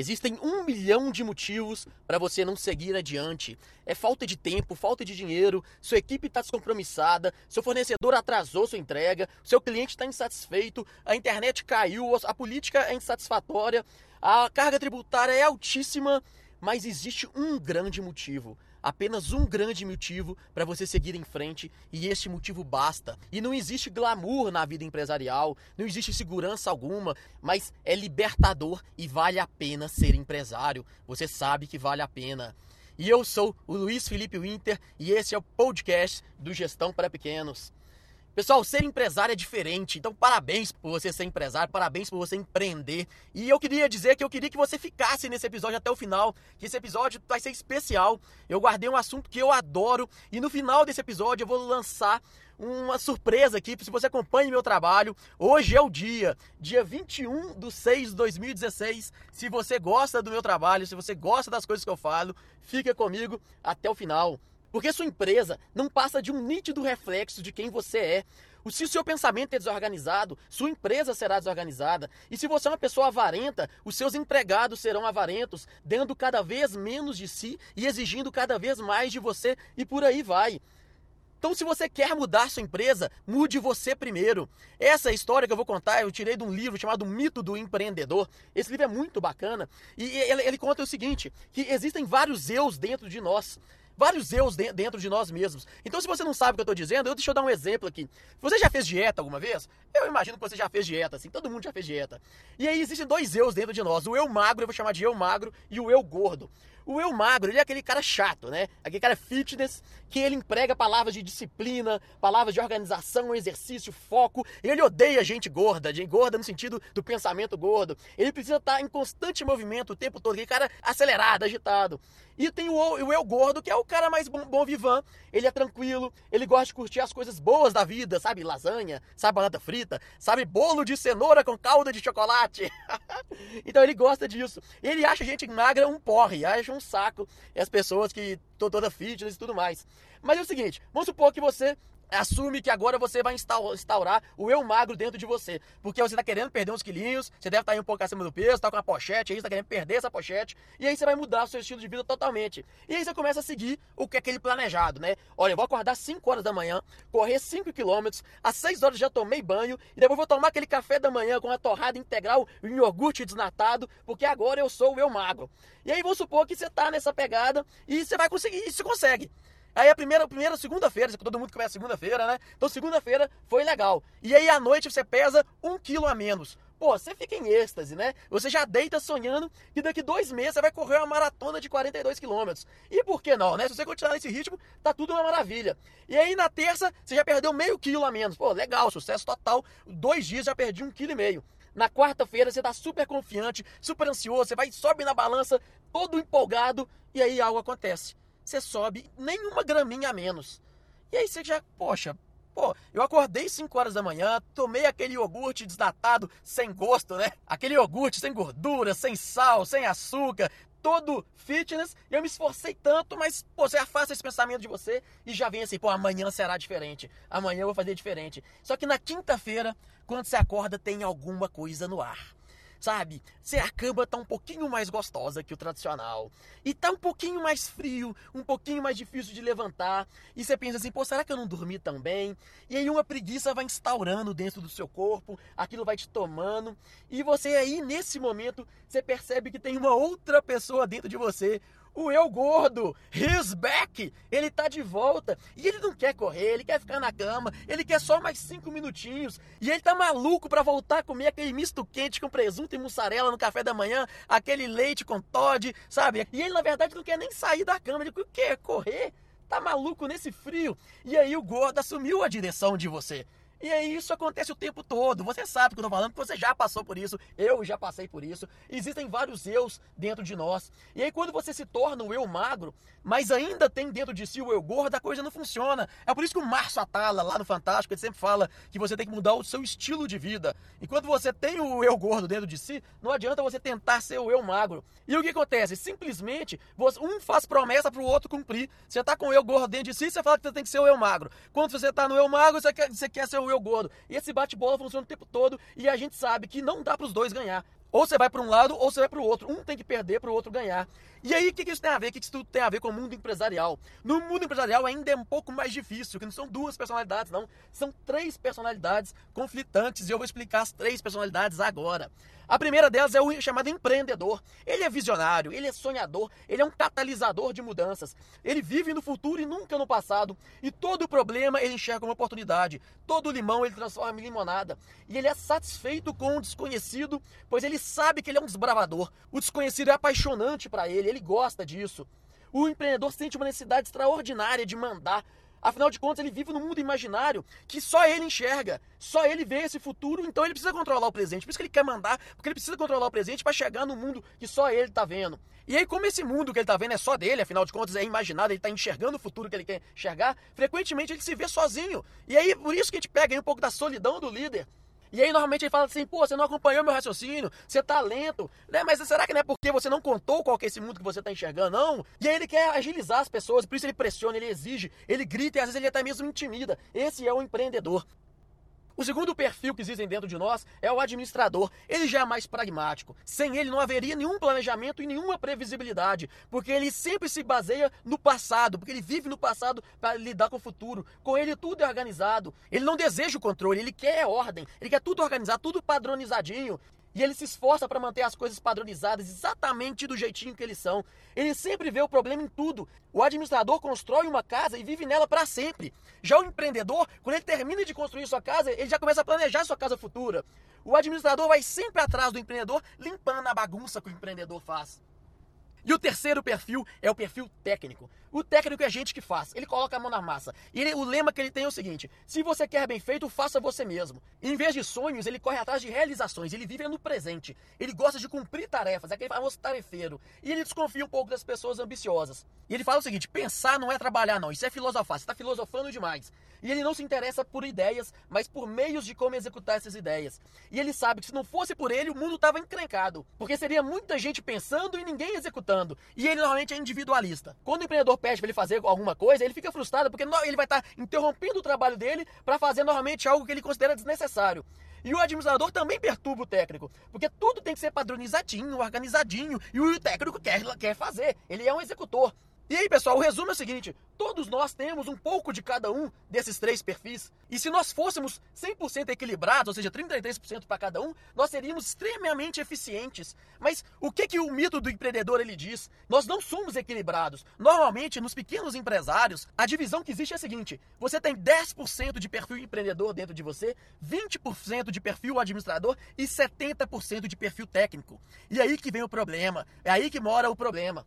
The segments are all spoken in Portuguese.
Existem um milhão de motivos para você não seguir adiante. É falta de tempo, falta de dinheiro, sua equipe está descompromissada, seu fornecedor atrasou sua entrega, seu cliente está insatisfeito, a internet caiu, a política é insatisfatória, a carga tributária é altíssima, mas existe um grande motivo apenas um grande motivo para você seguir em frente e este motivo basta. E não existe glamour na vida empresarial, não existe segurança alguma, mas é libertador e vale a pena ser empresário. Você sabe que vale a pena. E eu sou o Luiz Felipe Winter e esse é o podcast do Gestão para Pequenos. Pessoal, ser empresário é diferente, então parabéns por você ser empresário, parabéns por você empreender. E eu queria dizer que eu queria que você ficasse nesse episódio até o final, que esse episódio vai ser especial. Eu guardei um assunto que eu adoro e no final desse episódio eu vou lançar uma surpresa aqui, se você acompanha meu trabalho. Hoje é o dia, dia 21 de 6 de 2016. Se você gosta do meu trabalho, se você gosta das coisas que eu falo, fica comigo até o final. Porque sua empresa não passa de um nítido reflexo de quem você é. Se o seu pensamento é desorganizado, sua empresa será desorganizada. E se você é uma pessoa avarenta, os seus empregados serão avarentos, dando cada vez menos de si e exigindo cada vez mais de você, e por aí vai. Então, se você quer mudar sua empresa, mude você primeiro. Essa história que eu vou contar, eu tirei de um livro chamado Mito do Empreendedor. Esse livro é muito bacana e ele, ele conta o seguinte: que existem vários eus dentro de nós vários eus dentro de nós mesmos. Então, se você não sabe o que eu estou dizendo, eu deixa eu dar um exemplo aqui. Você já fez dieta alguma vez? Eu imagino que você já fez dieta, assim, todo mundo já fez dieta. E aí existem dois eus dentro de nós, o eu magro, eu vou chamar de eu magro, e o eu gordo. O eu magro, ele é aquele cara chato, né? Aquele cara fitness, que ele emprega palavras de disciplina, palavras de organização, exercício, foco. Ele odeia gente gorda, gente gorda no sentido do pensamento gordo. Ele precisa estar em constante movimento o tempo todo, aquele cara acelerado, agitado. E tem o, o eu gordo, que é o cara mais bom, bom. Ele é tranquilo, ele gosta de curtir as coisas boas da vida, sabe? Lasanha, sabe batata frita, sabe bolo de cenoura com calda de chocolate. então ele gosta disso. Ele acha gente magra um porre, acha um saco as pessoas que estão toda fitness e tudo mais. Mas é o seguinte, vamos supor que você assume que agora você vai instaurar o eu magro dentro de você. Porque você está querendo perder uns quilinhos, você deve estar tá um pouco acima do peso, está com uma pochete aí, está querendo perder essa pochete, e aí você vai mudar o seu estilo de vida totalmente. E aí você começa a seguir o que é aquele planejado, né? Olha, eu vou acordar 5 horas da manhã, correr 5 quilômetros, às 6 horas já tomei banho, e depois vou tomar aquele café da manhã com uma torrada integral e um iogurte desnatado, porque agora eu sou o eu magro. E aí vamos supor que você está nessa pegada e você vai conseguir, e você consegue. Aí a primeira, primeira segunda-feira, todo mundo começa segunda-feira, né? Então segunda-feira foi legal. E aí à noite você pesa um quilo a menos. Pô, você fica em êxtase, né? Você já deita sonhando que daqui dois meses você vai correr uma maratona de 42 quilômetros. E por que não, né? Se você continuar nesse ritmo, tá tudo uma maravilha. E aí na terça você já perdeu meio quilo a menos. Pô, legal, sucesso total. Dois dias já perdi um quilo e meio. Na quarta-feira você tá super confiante, super ansioso, você vai sobe na balança, todo empolgado, e aí algo acontece você sobe nenhuma graminha a menos. E aí você já, poxa, pô, eu acordei 5 horas da manhã, tomei aquele iogurte desnatado, sem gosto, né? Aquele iogurte sem gordura, sem sal, sem açúcar, todo fitness, e eu me esforcei tanto, mas pô, você afasta esse pensamento de você e já vem assim, pô, amanhã será diferente, amanhã eu vou fazer diferente. Só que na quinta-feira, quando você acorda, tem alguma coisa no ar sabe? Se a cama tá um pouquinho mais gostosa que o tradicional. E tá um pouquinho mais frio, um pouquinho mais difícil de levantar. E você pensa assim, pô, será que eu não dormi tão bem? E aí uma preguiça vai instaurando dentro do seu corpo, aquilo vai te tomando. E você aí, nesse momento, você percebe que tem uma outra pessoa dentro de você, o eu gordo, he's back, ele tá de volta e ele não quer correr, ele quer ficar na cama, ele quer só mais cinco minutinhos e ele tá maluco para voltar a comer aquele misto quente com presunto e mussarela no café da manhã, aquele leite com Todd, sabe? E ele na verdade não quer nem sair da cama, ele quer correr, tá maluco nesse frio. E aí o gordo assumiu a direção de você. E aí isso acontece o tempo todo. Você sabe que eu tô falando, porque você já passou por isso, eu já passei por isso. Existem vários eus dentro de nós. E aí quando você se torna um eu magro, mas ainda tem dentro de si o eu gordo, a coisa não funciona. É por isso que o Márcio Atala, lá no Fantástico, ele sempre fala que você tem que mudar o seu estilo de vida. Enquanto você tem o eu gordo dentro de si, não adianta você tentar ser o eu magro. E o que acontece? Simplesmente, um faz promessa para o outro cumprir. Você tá com o eu gordo dentro de si, você fala que você tem que ser o eu magro. Quando você tá no eu magro, você quer, você quer ser o eu gordo. E esse bate-bola funciona o tempo todo e a gente sabe que não dá para os dois ganhar. Ou você vai para um lado ou você vai para o outro. Um tem que perder para o outro ganhar. E aí, o que, que isso tem a ver? O que, que isso tem a ver com o mundo empresarial? No mundo empresarial ainda é um pouco mais difícil, que não são duas personalidades, não. São três personalidades conflitantes e eu vou explicar as três personalidades agora. A primeira delas é o chamado empreendedor. Ele é visionário, ele é sonhador, ele é um catalisador de mudanças. Ele vive no futuro e nunca no passado. E todo problema ele enxerga como oportunidade. Todo limão ele transforma em limonada. E ele é satisfeito com o desconhecido, pois ele sabe que ele é um desbravador. O desconhecido é apaixonante para ele, ele gosta disso. O empreendedor sente uma necessidade extraordinária de mandar, Afinal de contas, ele vive num mundo imaginário que só ele enxerga, só ele vê esse futuro, então ele precisa controlar o presente. Por isso que ele quer mandar, porque ele precisa controlar o presente para chegar no mundo que só ele está vendo. E aí, como esse mundo que ele está vendo é só dele, afinal de contas é imaginado, ele está enxergando o futuro que ele quer enxergar, frequentemente ele se vê sozinho. E aí, por isso que a gente pega um pouco da solidão do líder. E aí normalmente ele fala assim, pô, você não acompanhou meu raciocínio, você tá lento, né? Mas será que não é porque você não contou qual que é esse mundo que você tá enxergando, não? E aí ele quer agilizar as pessoas, por isso ele pressiona, ele exige, ele grita e às vezes ele até mesmo intimida. Esse é o empreendedor. O segundo perfil que existem dentro de nós é o administrador. Ele já é mais pragmático. Sem ele não haveria nenhum planejamento e nenhuma previsibilidade, porque ele sempre se baseia no passado, porque ele vive no passado para lidar com o futuro. Com ele tudo é organizado. Ele não deseja o controle, ele quer ordem, ele quer tudo organizado, tudo padronizadinho. E ele se esforça para manter as coisas padronizadas exatamente do jeitinho que eles são. Ele sempre vê o problema em tudo. O administrador constrói uma casa e vive nela para sempre. Já o empreendedor, quando ele termina de construir sua casa, ele já começa a planejar sua casa futura. O administrador vai sempre atrás do empreendedor, limpando a bagunça que o empreendedor faz. E o terceiro perfil é o perfil técnico. O técnico é gente que faz, ele coloca a mão na massa. E ele, o lema que ele tem é o seguinte: se você quer bem feito, faça você mesmo. em vez de sonhos, ele corre atrás de realizações, ele vive no presente. Ele gosta de cumprir tarefas, é aquele famoso tarefeiro. E ele desconfia um pouco das pessoas ambiciosas. E ele fala o seguinte: pensar não é trabalhar, não, isso é filosofar, você está filosofando demais. E ele não se interessa por ideias, mas por meios de como executar essas ideias. E ele sabe que se não fosse por ele, o mundo estava encrencado. Porque seria muita gente pensando e ninguém executando. E ele normalmente é individualista. Quando o empreendedor pede para ele fazer alguma coisa, ele fica frustrado porque ele vai estar tá interrompendo o trabalho dele para fazer normalmente algo que ele considera desnecessário. E o administrador também perturba o técnico, porque tudo tem que ser padronizadinho, organizadinho, e o técnico quer, quer fazer. Ele é um executor. E aí, pessoal, o resumo é o seguinte: todos nós temos um pouco de cada um desses três perfis. E se nós fôssemos 100% equilibrados, ou seja, 33% para cada um, nós seríamos extremamente eficientes. Mas o que que o mito do empreendedor ele diz? Nós não somos equilibrados. Normalmente, nos pequenos empresários, a divisão que existe é a seguinte: você tem 10% de perfil empreendedor dentro de você, 20% de perfil administrador e 70% de perfil técnico. E aí que vem o problema. É aí que mora o problema.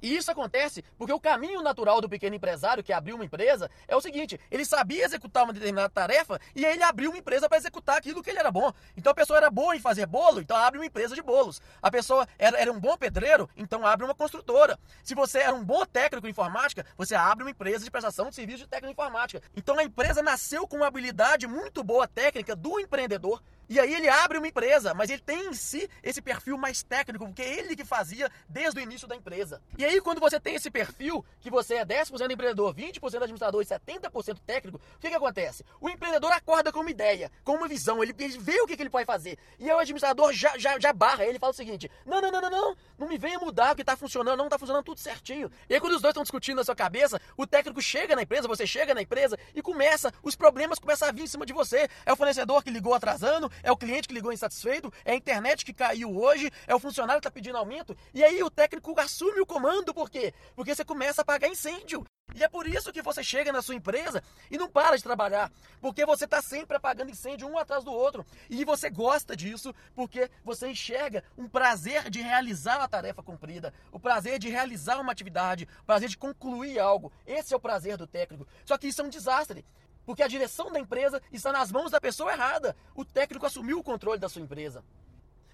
E isso acontece porque o caminho natural do pequeno empresário que abriu uma empresa é o seguinte: ele sabia executar uma determinada tarefa e aí ele abriu uma empresa para executar aquilo que ele era bom. Então a pessoa era boa em fazer bolo, então abre uma empresa de bolos. A pessoa era, era um bom pedreiro, então abre uma construtora. Se você era um bom técnico em informática, você abre uma empresa de prestação de serviço de técnico informática. Então a empresa nasceu com uma habilidade muito boa técnica do empreendedor e aí ele abre uma empresa, mas ele tem em si esse perfil mais técnico, porque é ele que fazia desde o início da empresa. E aí quando você tem esse perfil, que você é 10% empreendedor, 20% administrador e 70% técnico, o que, que acontece? O empreendedor acorda com uma ideia, com uma visão, ele, ele vê o que, que ele pode fazer. E aí o administrador já, já, já barra, ele fala o seguinte, não, não, não, não, não, não me venha mudar o que está funcionando, não está funcionando tudo certinho. E aí quando os dois estão discutindo na sua cabeça, o técnico chega na empresa, você chega na empresa e começa, os problemas começam a vir em cima de você. É o fornecedor que ligou atrasando, é o cliente que ligou insatisfeito, é a internet que caiu hoje, é o funcionário que está pedindo aumento, e aí o técnico assume o comando, por quê? Porque você começa a apagar incêndio. E é por isso que você chega na sua empresa e não para de trabalhar. Porque você está sempre apagando incêndio um atrás do outro. E você gosta disso porque você enxerga um prazer de realizar a tarefa cumprida, o prazer de realizar uma atividade, o prazer de concluir algo. Esse é o prazer do técnico. Só que isso é um desastre. Porque a direção da empresa está nas mãos da pessoa errada. O técnico assumiu o controle da sua empresa.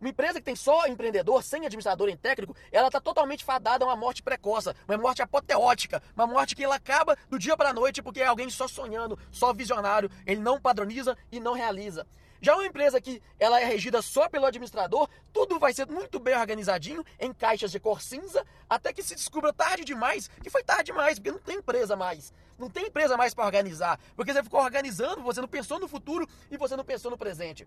Uma empresa que tem só empreendedor, sem administrador em técnico, ela está totalmente fadada a uma morte precoce, uma morte apoteótica, uma morte que ela acaba do dia para a noite porque é alguém só sonhando, só visionário, ele não padroniza e não realiza. Já uma empresa que ela é regida só pelo administrador, tudo vai ser muito bem organizadinho, em caixas de cor cinza, até que se descubra tarde demais, que foi tarde demais, porque não tem empresa mais. Não tem empresa mais para organizar, porque você ficou organizando, você não pensou no futuro e você não pensou no presente.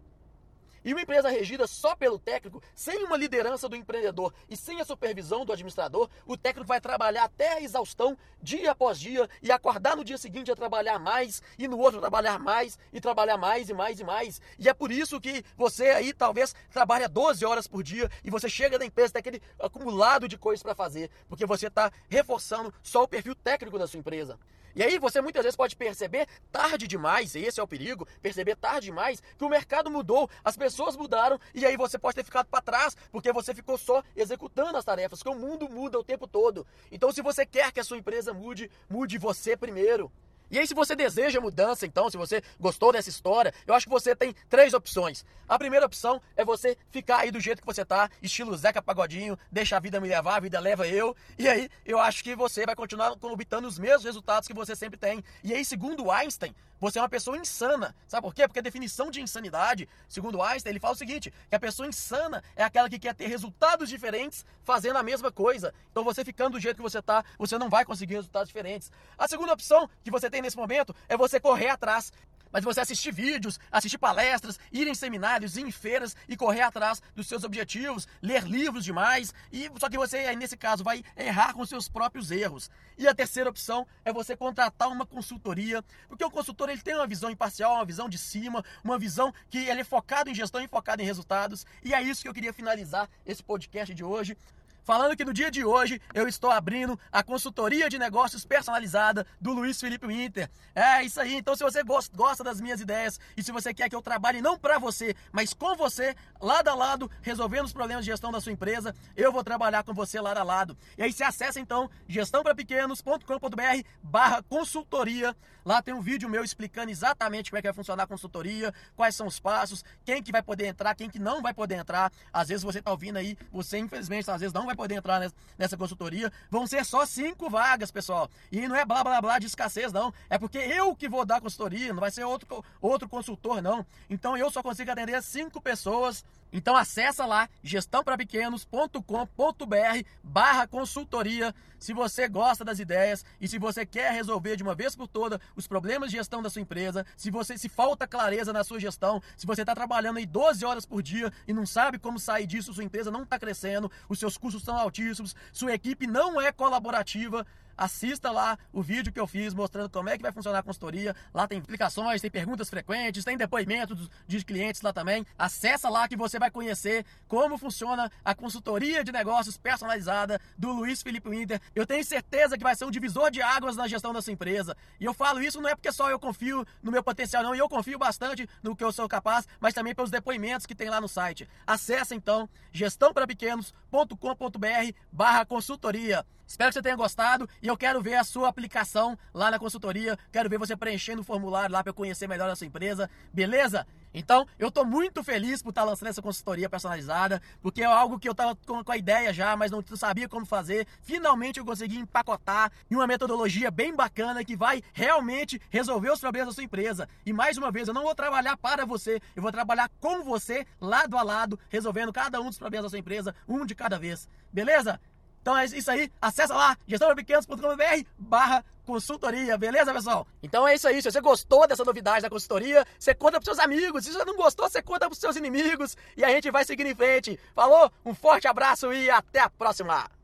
E uma empresa regida só pelo técnico, sem uma liderança do empreendedor e sem a supervisão do administrador, o técnico vai trabalhar até a exaustão, dia após dia, e acordar no dia seguinte a trabalhar mais, e no outro trabalhar mais, e trabalhar mais e mais e mais. E é por isso que você aí talvez trabalha 12 horas por dia e você chega na empresa tem aquele acumulado de coisas para fazer, porque você está reforçando só o perfil técnico da sua empresa. E aí você muitas vezes pode perceber tarde demais, e esse é o perigo, perceber tarde demais que o mercado mudou, as pessoas mudaram e aí você pode ter ficado para trás porque você ficou só executando as tarefas, que o mundo muda o tempo todo. Então se você quer que a sua empresa mude, mude você primeiro. E aí, se você deseja mudança, então, se você gostou dessa história, eu acho que você tem três opções. A primeira opção é você ficar aí do jeito que você tá, estilo Zeca Pagodinho, deixa a vida me levar, a vida leva eu. E aí, eu acho que você vai continuar obtendo os mesmos resultados que você sempre tem. E aí, segundo Einstein, você é uma pessoa insana. Sabe por quê? Porque a definição de insanidade, segundo Einstein, ele fala o seguinte: que a pessoa insana é aquela que quer ter resultados diferentes fazendo a mesma coisa. Então, você ficando do jeito que você tá, você não vai conseguir resultados diferentes. A segunda opção que você tem nesse momento é você correr atrás. Mas você assistir vídeos, assistir palestras, ir em seminários, ir em feiras e correr atrás dos seus objetivos, ler livros demais. E só que você nesse caso vai errar com seus próprios erros. E a terceira opção é você contratar uma consultoria, porque o consultor ele tem uma visão imparcial, uma visão de cima, uma visão que ele é focado em gestão e focado em resultados. E é isso que eu queria finalizar esse podcast de hoje falando que no dia de hoje eu estou abrindo a consultoria de negócios personalizada do Luiz Felipe Winter. É isso aí. Então, se você gosta das minhas ideias e se você quer que eu trabalhe não para você, mas com você, lado a lado, resolvendo os problemas de gestão da sua empresa, eu vou trabalhar com você lado a lado. E aí você acessa então gestãoprapequenos.com.br/barra consultoria. Lá tem um vídeo meu explicando exatamente como é que vai funcionar a consultoria, quais são os passos, quem que vai poder entrar, quem que não vai poder entrar. Às vezes você está ouvindo aí, você infelizmente às vezes não vai poder entrar nessa consultoria. Vão ser só cinco vagas, pessoal. E não é blá blá blá de escassez, não. É porque eu que vou dar consultoria, não vai ser outro, outro consultor, não. Então eu só consigo atender cinco pessoas. Então acessa lá gestãoprapequenos.com.br barra consultoria se você gosta das ideias e se você quer resolver de uma vez por toda os problemas de gestão da sua empresa, se você se falta clareza na sua gestão, se você está trabalhando aí 12 horas por dia e não sabe como sair disso, sua empresa não está crescendo, os seus custos são altíssimos, sua equipe não é colaborativa, assista lá o vídeo que eu fiz mostrando como é que vai funcionar a consultoria. Lá tem explicações, tem perguntas frequentes, tem depoimentos de clientes lá também. Acessa lá que você vai conhecer como funciona a consultoria de negócios personalizada do Luiz Felipe Winter. Eu tenho certeza que vai ser um divisor de águas na gestão da sua empresa. E eu falo isso não é porque só eu confio no meu potencial, não. E eu confio bastante no que eu sou capaz, mas também pelos depoimentos que tem lá no site. Acesse então gestãoprapequenos.com.br barra consultoria. Espero que você tenha gostado e eu quero ver a sua aplicação lá na consultoria. Quero ver você preenchendo o formulário lá para eu conhecer melhor a sua empresa, beleza? Então, eu estou muito feliz por estar tá lançando essa consultoria personalizada, porque é algo que eu estava com, a ideia já, mas não sabia como fazer. Finalmente eu consegui empacotar em uma metodologia bem bacana que vai realmente resolver os problemas da sua empresa. E mais uma vez, eu não vou trabalhar para você, eu vou trabalhar com você, lado a lado, resolvendo cada um dos problemas da sua empresa, um de cada vez. Beleza? Então é isso aí, acessa lá, gestãopequenos.com.br barra consultoria, beleza, pessoal? Então é isso aí, se você gostou dessa novidade da consultoria, você conta pros seus amigos, se você não gostou, você conta pros seus inimigos e a gente vai seguir em frente. Falou, um forte abraço e até a próxima!